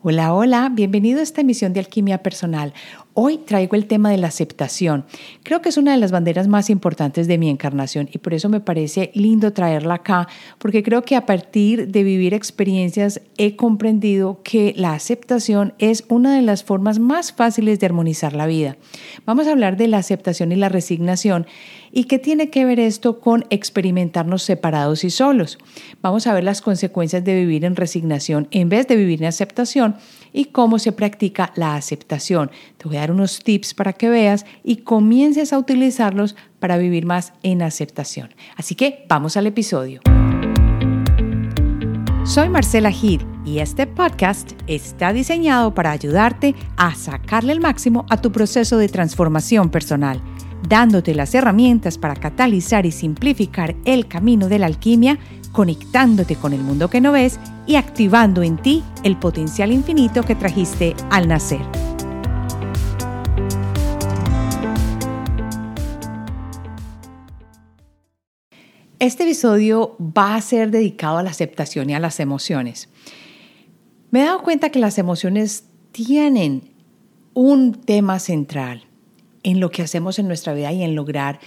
Hola, hola, bienvenido a esta emisión de Alquimia Personal. Hoy traigo el tema de la aceptación. Creo que es una de las banderas más importantes de mi encarnación y por eso me parece lindo traerla acá, porque creo que a partir de vivir experiencias he comprendido que la aceptación es una de las formas más fáciles de armonizar la vida. Vamos a hablar de la aceptación y la resignación ¿Y qué tiene que ver esto con experimentarnos separados y solos? Vamos a ver las consecuencias de vivir en resignación en vez de vivir en aceptación y cómo se practica la aceptación. Te voy a dar unos tips para que veas y comiences a utilizarlos para vivir más en aceptación. Así que vamos al episodio. Soy Marcela Gid y este podcast está diseñado para ayudarte a sacarle el máximo a tu proceso de transformación personal dándote las herramientas para catalizar y simplificar el camino de la alquimia, conectándote con el mundo que no ves y activando en ti el potencial infinito que trajiste al nacer. Este episodio va a ser dedicado a la aceptación y a las emociones. Me he dado cuenta que las emociones tienen un tema central en lo que hacemos en nuestra vida y en lograr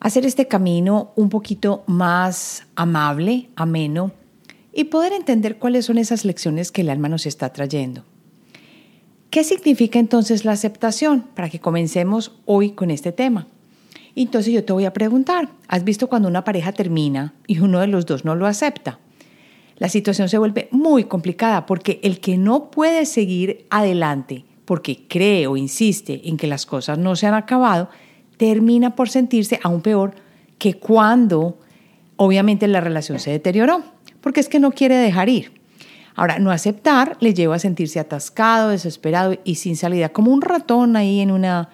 hacer este camino un poquito más amable, ameno y poder entender cuáles son esas lecciones que el alma nos está trayendo. ¿Qué significa entonces la aceptación? Para que comencemos hoy con este tema. Entonces yo te voy a preguntar, ¿has visto cuando una pareja termina y uno de los dos no lo acepta? La situación se vuelve muy complicada porque el que no puede seguir adelante porque cree o insiste en que las cosas no se han acabado, termina por sentirse aún peor que cuando obviamente la relación se deterioró, porque es que no quiere dejar ir. Ahora, no aceptar le lleva a sentirse atascado, desesperado y sin salida, como un ratón ahí en una,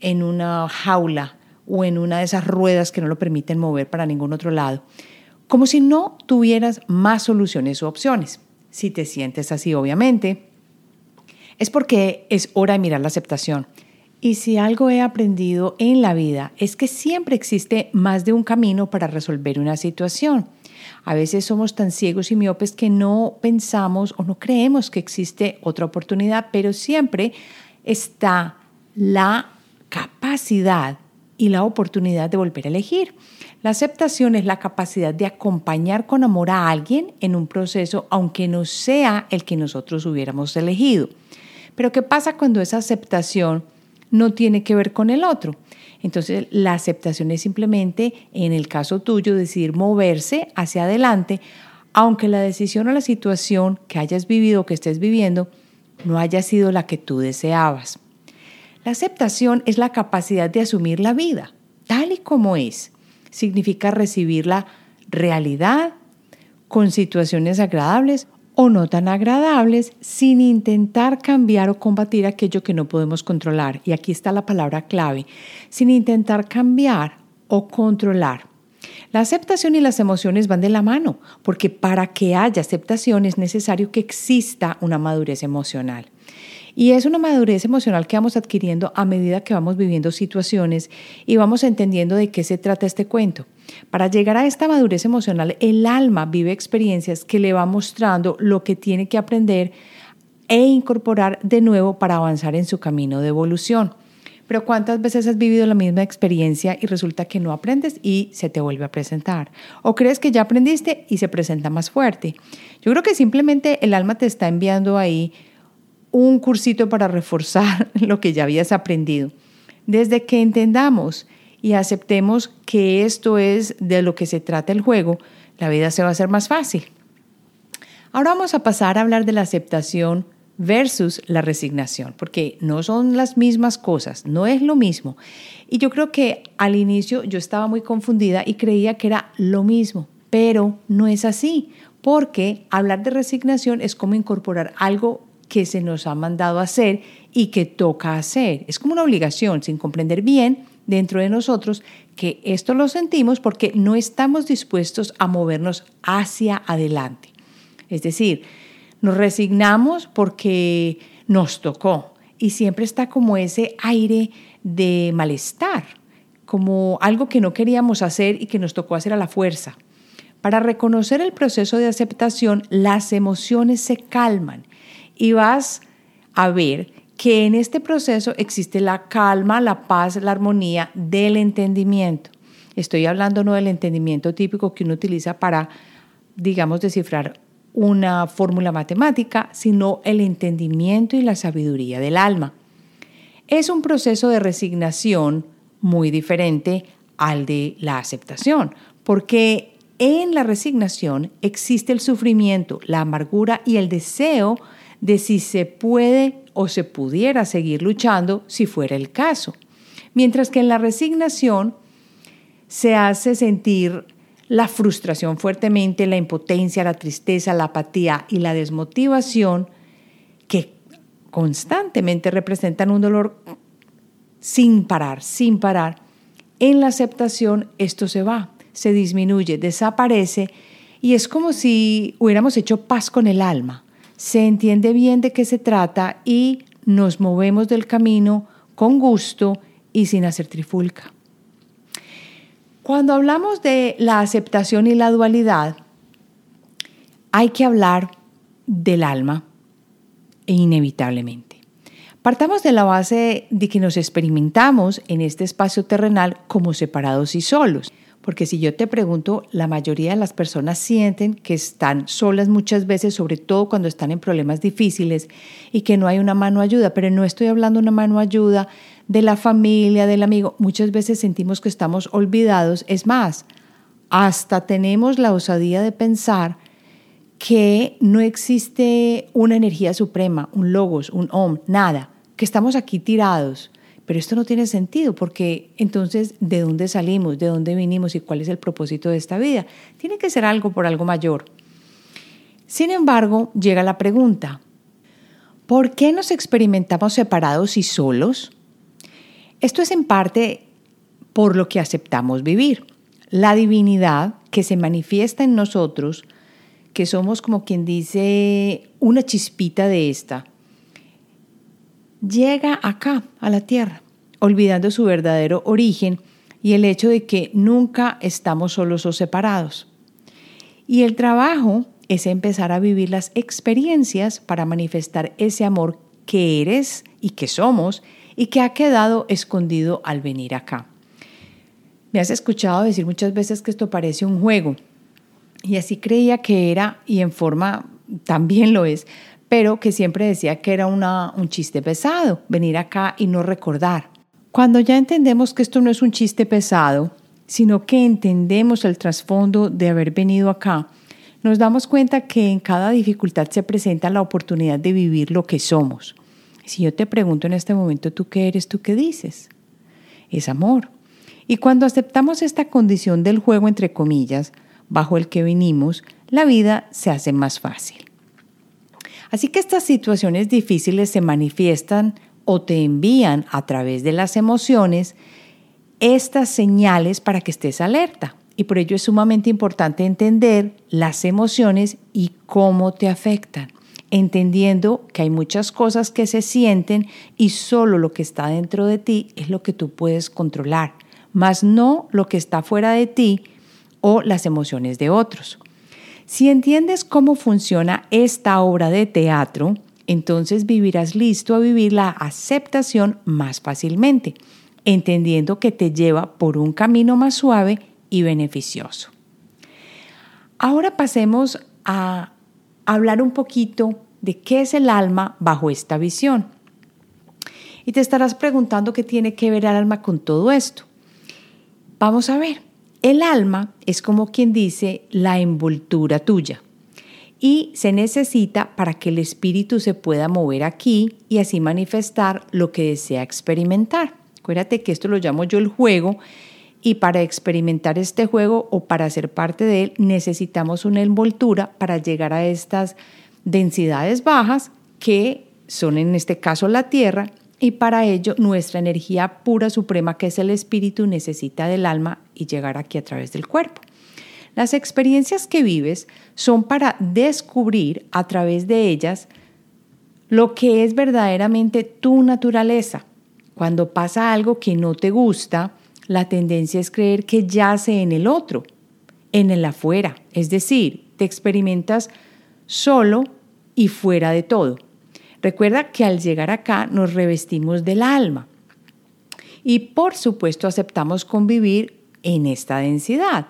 en una jaula o en una de esas ruedas que no lo permiten mover para ningún otro lado, como si no tuvieras más soluciones o opciones. Si te sientes así, obviamente, es porque es hora de mirar la aceptación. Y si algo he aprendido en la vida es que siempre existe más de un camino para resolver una situación. A veces somos tan ciegos y miopes que no pensamos o no creemos que existe otra oportunidad, pero siempre está la capacidad y la oportunidad de volver a elegir. La aceptación es la capacidad de acompañar con amor a alguien en un proceso, aunque no sea el que nosotros hubiéramos elegido. Pero ¿qué pasa cuando esa aceptación no tiene que ver con el otro? Entonces, la aceptación es simplemente, en el caso tuyo, decidir moverse hacia adelante, aunque la decisión o la situación que hayas vivido o que estés viviendo no haya sido la que tú deseabas. La aceptación es la capacidad de asumir la vida, tal y como es. Significa recibir la realidad con situaciones agradables o no tan agradables sin intentar cambiar o combatir aquello que no podemos controlar. Y aquí está la palabra clave, sin intentar cambiar o controlar. La aceptación y las emociones van de la mano, porque para que haya aceptación es necesario que exista una madurez emocional. Y es una madurez emocional que vamos adquiriendo a medida que vamos viviendo situaciones y vamos entendiendo de qué se trata este cuento. Para llegar a esta madurez emocional, el alma vive experiencias que le va mostrando lo que tiene que aprender e incorporar de nuevo para avanzar en su camino de evolución. Pero ¿cuántas veces has vivido la misma experiencia y resulta que no aprendes y se te vuelve a presentar? ¿O crees que ya aprendiste y se presenta más fuerte? Yo creo que simplemente el alma te está enviando ahí un cursito para reforzar lo que ya habías aprendido. Desde que entendamos y aceptemos que esto es de lo que se trata el juego, la vida se va a hacer más fácil. Ahora vamos a pasar a hablar de la aceptación versus la resignación, porque no son las mismas cosas, no es lo mismo. Y yo creo que al inicio yo estaba muy confundida y creía que era lo mismo, pero no es así, porque hablar de resignación es como incorporar algo que se nos ha mandado hacer y que toca hacer. Es como una obligación, sin comprender bien dentro de nosotros que esto lo sentimos porque no estamos dispuestos a movernos hacia adelante. Es decir, nos resignamos porque nos tocó y siempre está como ese aire de malestar, como algo que no queríamos hacer y que nos tocó hacer a la fuerza. Para reconocer el proceso de aceptación, las emociones se calman y vas a ver que en este proceso existe la calma, la paz, la armonía del entendimiento. Estoy hablando no del entendimiento típico que uno utiliza para, digamos, descifrar una fórmula matemática, sino el entendimiento y la sabiduría del alma. Es un proceso de resignación muy diferente al de la aceptación, porque en la resignación existe el sufrimiento, la amargura y el deseo de si se puede o se pudiera seguir luchando si fuera el caso. Mientras que en la resignación se hace sentir la frustración fuertemente, la impotencia, la tristeza, la apatía y la desmotivación que constantemente representan un dolor sin parar, sin parar. En la aceptación esto se va, se disminuye, desaparece y es como si hubiéramos hecho paz con el alma. Se entiende bien de qué se trata y nos movemos del camino con gusto y sin hacer trifulca. Cuando hablamos de la aceptación y la dualidad, hay que hablar del alma e inevitablemente. Partamos de la base de que nos experimentamos en este espacio terrenal como separados y solos. Porque si yo te pregunto, la mayoría de las personas sienten que están solas muchas veces, sobre todo cuando están en problemas difíciles y que no hay una mano ayuda, pero no estoy hablando de una mano ayuda de la familia, del amigo, muchas veces sentimos que estamos olvidados. Es más, hasta tenemos la osadía de pensar que no existe una energía suprema, un logos, un om, nada, que estamos aquí tirados. Pero esto no tiene sentido porque entonces, ¿de dónde salimos? ¿De dónde vinimos? ¿Y cuál es el propósito de esta vida? Tiene que ser algo por algo mayor. Sin embargo, llega la pregunta, ¿por qué nos experimentamos separados y solos? Esto es en parte por lo que aceptamos vivir. La divinidad que se manifiesta en nosotros, que somos como quien dice una chispita de esta, llega acá, a la tierra, olvidando su verdadero origen y el hecho de que nunca estamos solos o separados. Y el trabajo es empezar a vivir las experiencias para manifestar ese amor que eres y que somos y que ha quedado escondido al venir acá. Me has escuchado decir muchas veces que esto parece un juego y así creía que era y en forma también lo es, pero que siempre decía que era una, un chiste pesado venir acá y no recordar. Cuando ya entendemos que esto no es un chiste pesado, sino que entendemos el trasfondo de haber venido acá, nos damos cuenta que en cada dificultad se presenta la oportunidad de vivir lo que somos. Si yo te pregunto en este momento, ¿tú qué eres? ¿Tú qué dices? Es amor. Y cuando aceptamos esta condición del juego, entre comillas, bajo el que venimos, la vida se hace más fácil. Así que estas situaciones difíciles se manifiestan o te envían a través de las emociones estas señales para que estés alerta. Y por ello es sumamente importante entender las emociones y cómo te afectan entendiendo que hay muchas cosas que se sienten y solo lo que está dentro de ti es lo que tú puedes controlar, más no lo que está fuera de ti o las emociones de otros. Si entiendes cómo funciona esta obra de teatro, entonces vivirás listo a vivir la aceptación más fácilmente, entendiendo que te lleva por un camino más suave y beneficioso. Ahora pasemos a hablar un poquito de qué es el alma bajo esta visión. Y te estarás preguntando qué tiene que ver el alma con todo esto. Vamos a ver, el alma es como quien dice la envoltura tuya y se necesita para que el espíritu se pueda mover aquí y así manifestar lo que desea experimentar. Acuérdate que esto lo llamo yo el juego y para experimentar este juego o para ser parte de él necesitamos una envoltura para llegar a estas densidades bajas que son en este caso la Tierra y para ello nuestra energía pura suprema que es el espíritu necesita del alma y llegar aquí a través del cuerpo. Las experiencias que vives son para descubrir a través de ellas lo que es verdaderamente tu naturaleza. Cuando pasa algo que no te gusta, la tendencia es creer que yace en el otro, en el afuera. Es decir, te experimentas solo y fuera de todo. Recuerda que al llegar acá nos revestimos del alma y por supuesto aceptamos convivir en esta densidad.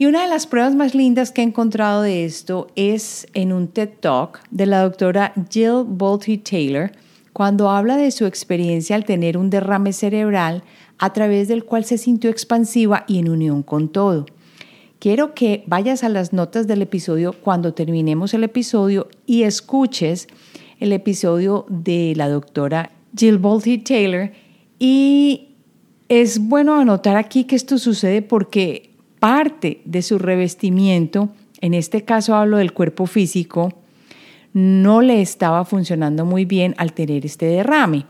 Y una de las pruebas más lindas que he encontrado de esto es en un TED Talk de la doctora Jill Bolte Taylor, cuando habla de su experiencia al tener un derrame cerebral a través del cual se sintió expansiva y en unión con todo. Quiero que vayas a las notas del episodio cuando terminemos el episodio y escuches el episodio de la doctora Jill Bolte Taylor. Y es bueno anotar aquí que esto sucede porque parte de su revestimiento, en este caso hablo del cuerpo físico, no le estaba funcionando muy bien al tener este derrame.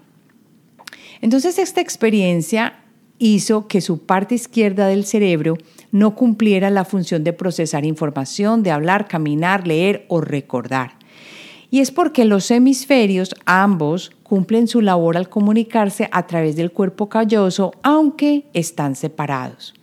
Entonces esta experiencia hizo que su parte izquierda del cerebro no cumpliera la función de procesar información, de hablar, caminar, leer o recordar. Y es porque los hemisferios, ambos, cumplen su labor al comunicarse a través del cuerpo calloso, aunque están separados.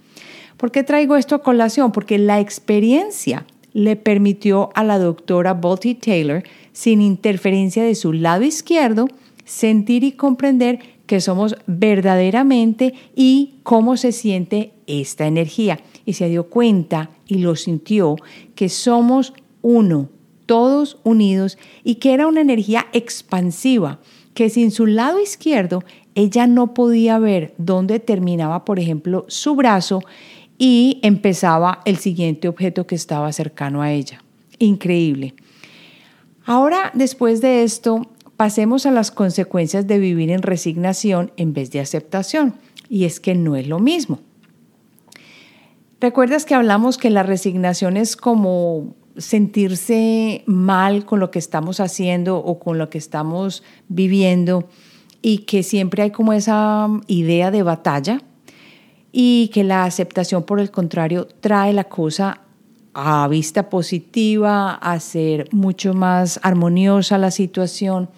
¿Por qué traigo esto a colación? Porque la experiencia le permitió a la doctora Balti Taylor, sin interferencia de su lado izquierdo, sentir y comprender que somos verdaderamente y cómo se siente esta energía. Y se dio cuenta y lo sintió que somos uno, todos unidos, y que era una energía expansiva, que sin su lado izquierdo ella no podía ver dónde terminaba, por ejemplo, su brazo y empezaba el siguiente objeto que estaba cercano a ella. Increíble. Ahora, después de esto, pasemos a las consecuencias de vivir en resignación en vez de aceptación. Y es que no es lo mismo. ¿Recuerdas que hablamos que la resignación es como sentirse mal con lo que estamos haciendo o con lo que estamos viviendo y que siempre hay como esa idea de batalla y que la aceptación por el contrario trae la cosa a vista positiva, a ser mucho más armoniosa la situación.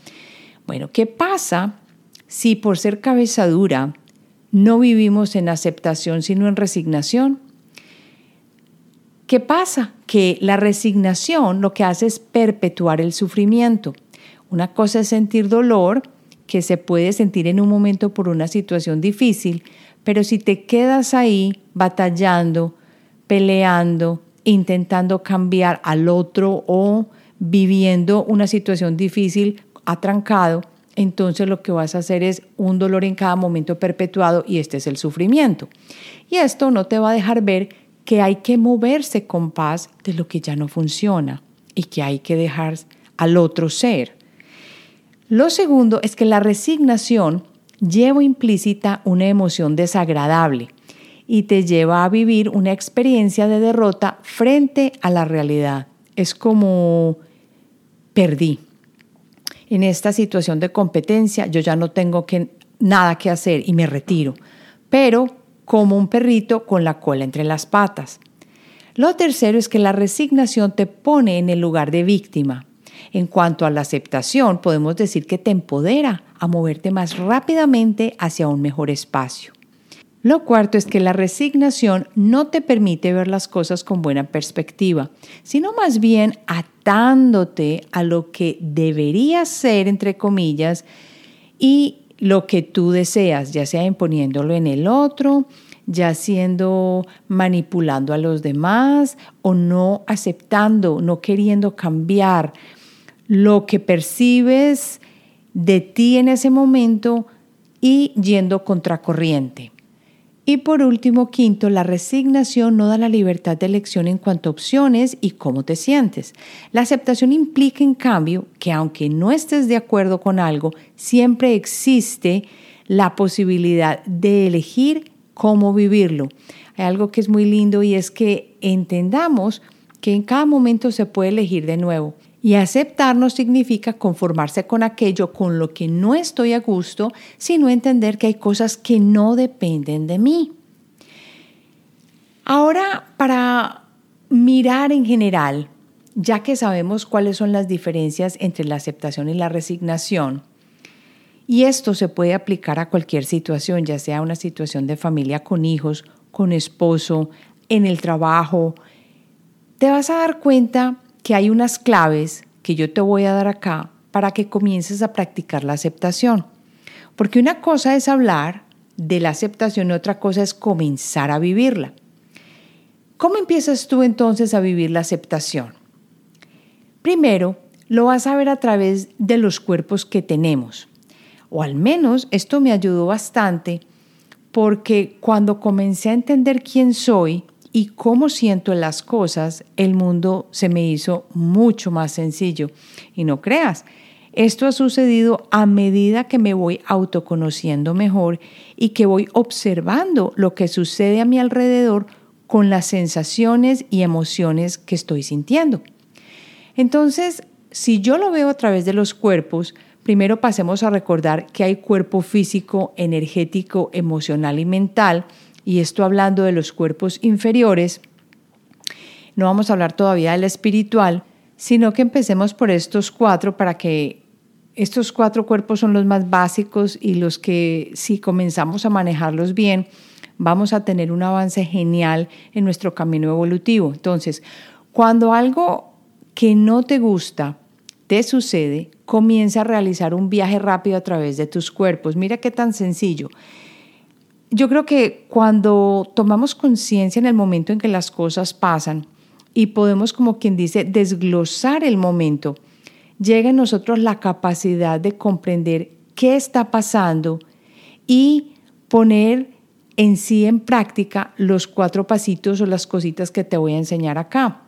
Bueno, ¿qué pasa si por ser cabeza dura no vivimos en aceptación sino en resignación? ¿Qué pasa? Que la resignación lo que hace es perpetuar el sufrimiento. Una cosa es sentir dolor, que se puede sentir en un momento por una situación difícil, pero si te quedas ahí batallando, peleando, intentando cambiar al otro o viviendo una situación difícil atrancado, entonces lo que vas a hacer es un dolor en cada momento perpetuado y este es el sufrimiento. Y esto no te va a dejar ver que hay que moverse con paz de lo que ya no funciona y que hay que dejar al otro ser. Lo segundo es que la resignación lleva implícita una emoción desagradable y te lleva a vivir una experiencia de derrota frente a la realidad. Es como perdí. En esta situación de competencia yo ya no tengo nada que hacer y me retiro, pero como un perrito con la cola entre las patas. Lo tercero es que la resignación te pone en el lugar de víctima. En cuanto a la aceptación, podemos decir que te empodera a moverte más rápidamente hacia un mejor espacio. Lo cuarto es que la resignación no te permite ver las cosas con buena perspectiva, sino más bien atándote a lo que debería ser, entre comillas, y lo que tú deseas, ya sea imponiéndolo en el otro, ya siendo manipulando a los demás o no aceptando, no queriendo cambiar lo que percibes de ti en ese momento y yendo contracorriente. Y por último, quinto, la resignación no da la libertad de elección en cuanto a opciones y cómo te sientes. La aceptación implica, en cambio, que aunque no estés de acuerdo con algo, siempre existe la posibilidad de elegir cómo vivirlo. Hay algo que es muy lindo y es que entendamos que en cada momento se puede elegir de nuevo. Y aceptar no significa conformarse con aquello con lo que no estoy a gusto, sino entender que hay cosas que no dependen de mí. Ahora, para mirar en general, ya que sabemos cuáles son las diferencias entre la aceptación y la resignación, y esto se puede aplicar a cualquier situación, ya sea una situación de familia con hijos, con esposo, en el trabajo, te vas a dar cuenta que hay unas claves que yo te voy a dar acá para que comiences a practicar la aceptación. Porque una cosa es hablar de la aceptación y otra cosa es comenzar a vivirla. ¿Cómo empiezas tú entonces a vivir la aceptación? Primero, lo vas a ver a través de los cuerpos que tenemos. O al menos esto me ayudó bastante porque cuando comencé a entender quién soy y cómo siento las cosas, el mundo se me hizo mucho más sencillo. Y no creas, esto ha sucedido a medida que me voy autoconociendo mejor y que voy observando lo que sucede a mi alrededor con las sensaciones y emociones que estoy sintiendo. Entonces, si yo lo veo a través de los cuerpos, primero pasemos a recordar que hay cuerpo físico, energético, emocional y mental, y esto hablando de los cuerpos inferiores, no vamos a hablar todavía del espiritual, sino que empecemos por estos cuatro para que estos cuatro cuerpos son los más básicos y los que si comenzamos a manejarlos bien, vamos a tener un avance genial en nuestro camino evolutivo. Entonces, cuando algo que no te gusta te sucede, comienza a realizar un viaje rápido a través de tus cuerpos. Mira qué tan sencillo. Yo creo que cuando tomamos conciencia en el momento en que las cosas pasan y podemos, como quien dice, desglosar el momento, llega en nosotros la capacidad de comprender qué está pasando y poner en sí en práctica los cuatro pasitos o las cositas que te voy a enseñar acá,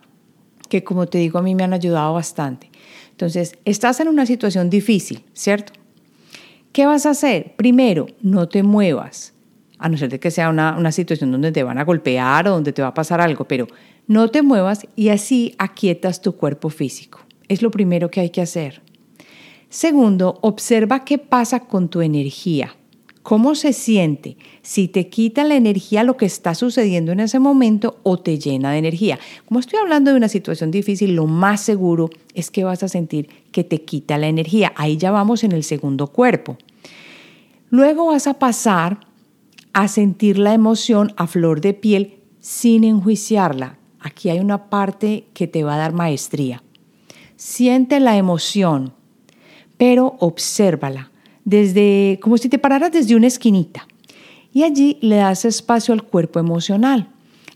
que como te digo a mí me han ayudado bastante. Entonces, estás en una situación difícil, ¿cierto? ¿Qué vas a hacer? Primero, no te muevas, a no ser de que sea una, una situación donde te van a golpear o donde te va a pasar algo, pero no te muevas y así aquietas tu cuerpo físico. Es lo primero que hay que hacer. Segundo, observa qué pasa con tu energía. ¿Cómo se siente? Si te quita la energía lo que está sucediendo en ese momento o te llena de energía. Como estoy hablando de una situación difícil, lo más seguro es que vas a sentir que te quita la energía. Ahí ya vamos en el segundo cuerpo. Luego vas a pasar a sentir la emoción a flor de piel sin enjuiciarla. Aquí hay una parte que te va a dar maestría. Siente la emoción, pero obsérvala desde como si te pararas desde una esquinita y allí le das espacio al cuerpo emocional.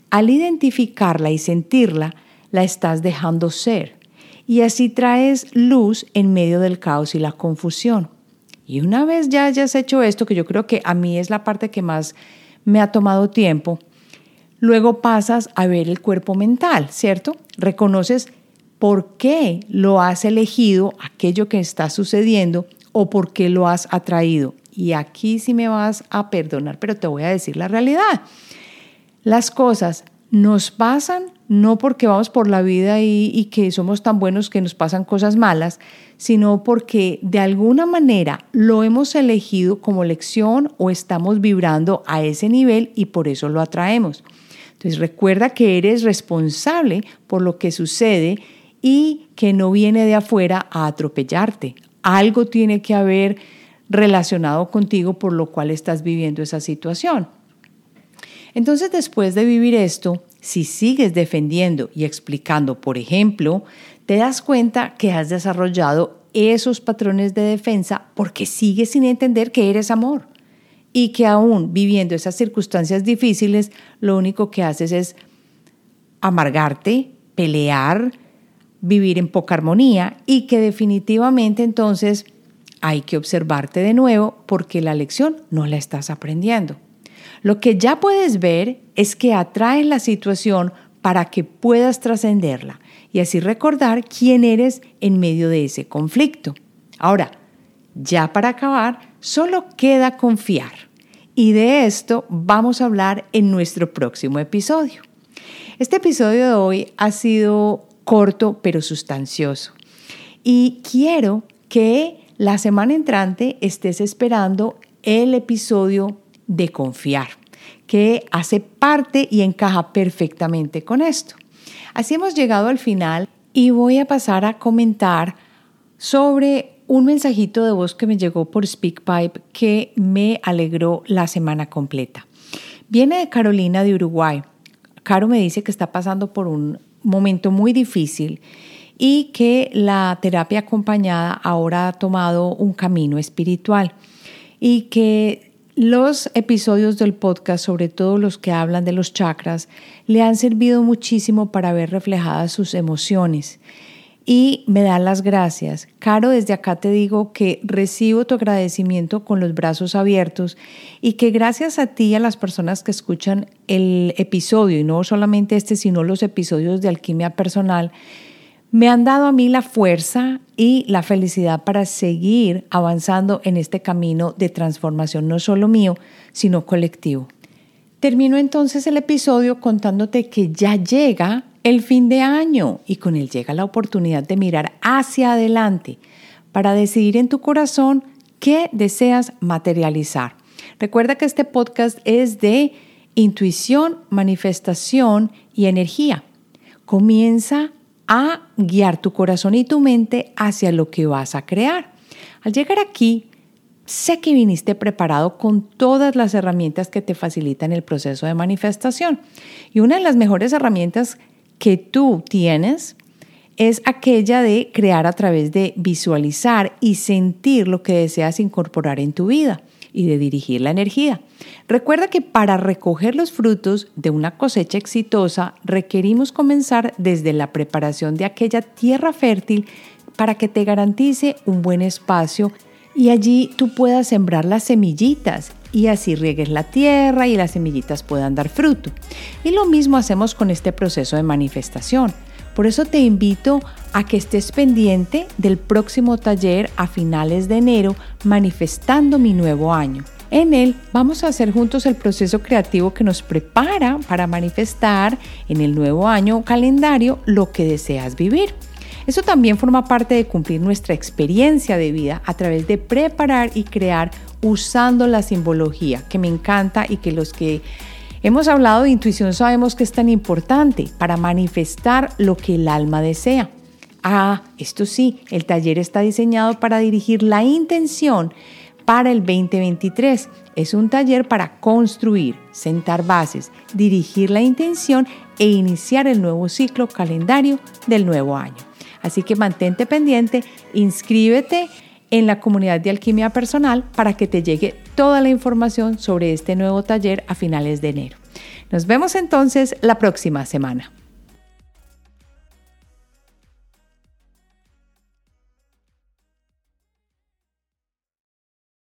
Al identificarla y sentirla, la estás dejando ser y así traes luz en medio del caos y la confusión. Y una vez ya hayas hecho esto, que yo creo que a mí es la parte que más me ha tomado tiempo, luego pasas a ver el cuerpo mental, ¿cierto? Reconoces por qué lo has elegido, aquello que está sucediendo, o por qué lo has atraído. Y aquí sí me vas a perdonar, pero te voy a decir la realidad. Las cosas nos pasan no porque vamos por la vida y, que somos tan buenos que nos pasan cosas malas, sino porque de alguna manera lo hemos elegido como lección o estamos vibrando a ese nivel y por eso lo atraemos. Entonces recuerda que eres responsable por lo que sucede y que no viene de afuera a atropellarte, algo tiene que haber relacionado contigo por lo cual estás viviendo esa situación. Entonces, después de vivir esto, si sigues defendiendo y explicando, por ejemplo, te das cuenta que has desarrollado esos patrones de defensa porque sigues sin entender que eres amor y que aún viviendo esas circunstancias difíciles, lo único que haces es amargarte, pelear, vivir en poca armonía y que definitivamente entonces hay que observarte de nuevo porque la lección no la estás aprendiendo. Lo que ya puedes ver es que atraes la situación para que puedas trascenderla y así recordar quién eres en medio de ese conflicto. Ahora, ya para acabar, solo queda confiar. Y de esto vamos a hablar en nuestro próximo episodio. Este episodio de hoy ha sido corto pero sustancioso. Y quiero que la semana entrante estés esperando el episodio de confiar, que hace parte y encaja perfectamente con esto. Así hemos llegado al final y voy a pasar a comentar sobre un mensajito de voz que me llegó por SpeakPipe que me alegró la semana completa. Viene de Carolina de Uruguay. Caro me dice que está pasando por un momento muy difícil y que la terapia acompañada ahora ha tomado un camino espiritual y que los episodios del podcast, sobre todo los que hablan de los chakras, le han servido muchísimo para ver reflejadas sus emociones y me dan las gracias. Caro, desde acá te digo que recibo tu agradecimiento con los brazos abiertos y que gracias a ti y a las personas que escuchan el episodio, y no solamente este, sino los episodios de Alquimia Personal, me han dado a mí la fuerza y la felicidad para seguir avanzando en este camino de transformación, no solo mío, sino colectivo. Termino entonces el episodio contándote que ya llega el fin de año y con él llega la oportunidad de mirar hacia adelante para decidir en tu corazón qué deseas materializar. Recuerda que este podcast es de intuición, manifestación y energía. Comienza a guiar tu corazón y tu mente hacia lo que vas a crear. Al llegar aquí, sé que viniste preparado con todas las herramientas que te facilitan el proceso de manifestación. Y una de las mejores herramientas que tú tienes es aquella de crear a través de visualizar y sentir lo que deseas incorporar en tu vida y de dirigir la energía. Recuerda que para recoger los frutos de una cosecha exitosa requerimos comenzar desde la preparación de aquella tierra fértil para que te garantice un buen espacio y allí tú puedas sembrar las semillitas y así riegues la tierra y las semillitas puedan dar fruto. Y lo mismo hacemos con este proceso de manifestación. Por eso te invito a que estés pendiente del próximo taller a finales de enero manifestando mi nuevo año. En él vamos a hacer juntos el proceso creativo que nos prepara para manifestar en el nuevo año calendario lo que deseas vivir. Eso también forma parte de cumplir nuestra experiencia de vida a través de preparar y crear usando la simbología, que me encanta y que los que hemos hablado de intuición sabemos que es tan importante para manifestar lo que el alma desea. Ah, esto sí, el taller está diseñado para dirigir la intención para el 2023. Es un taller para construir, sentar bases, dirigir la intención e iniciar el nuevo ciclo calendario del nuevo año. Así que mantente pendiente, inscríbete en la comunidad de alquimia personal para que te llegue toda la información sobre este nuevo taller a finales de enero. Nos vemos entonces la próxima semana.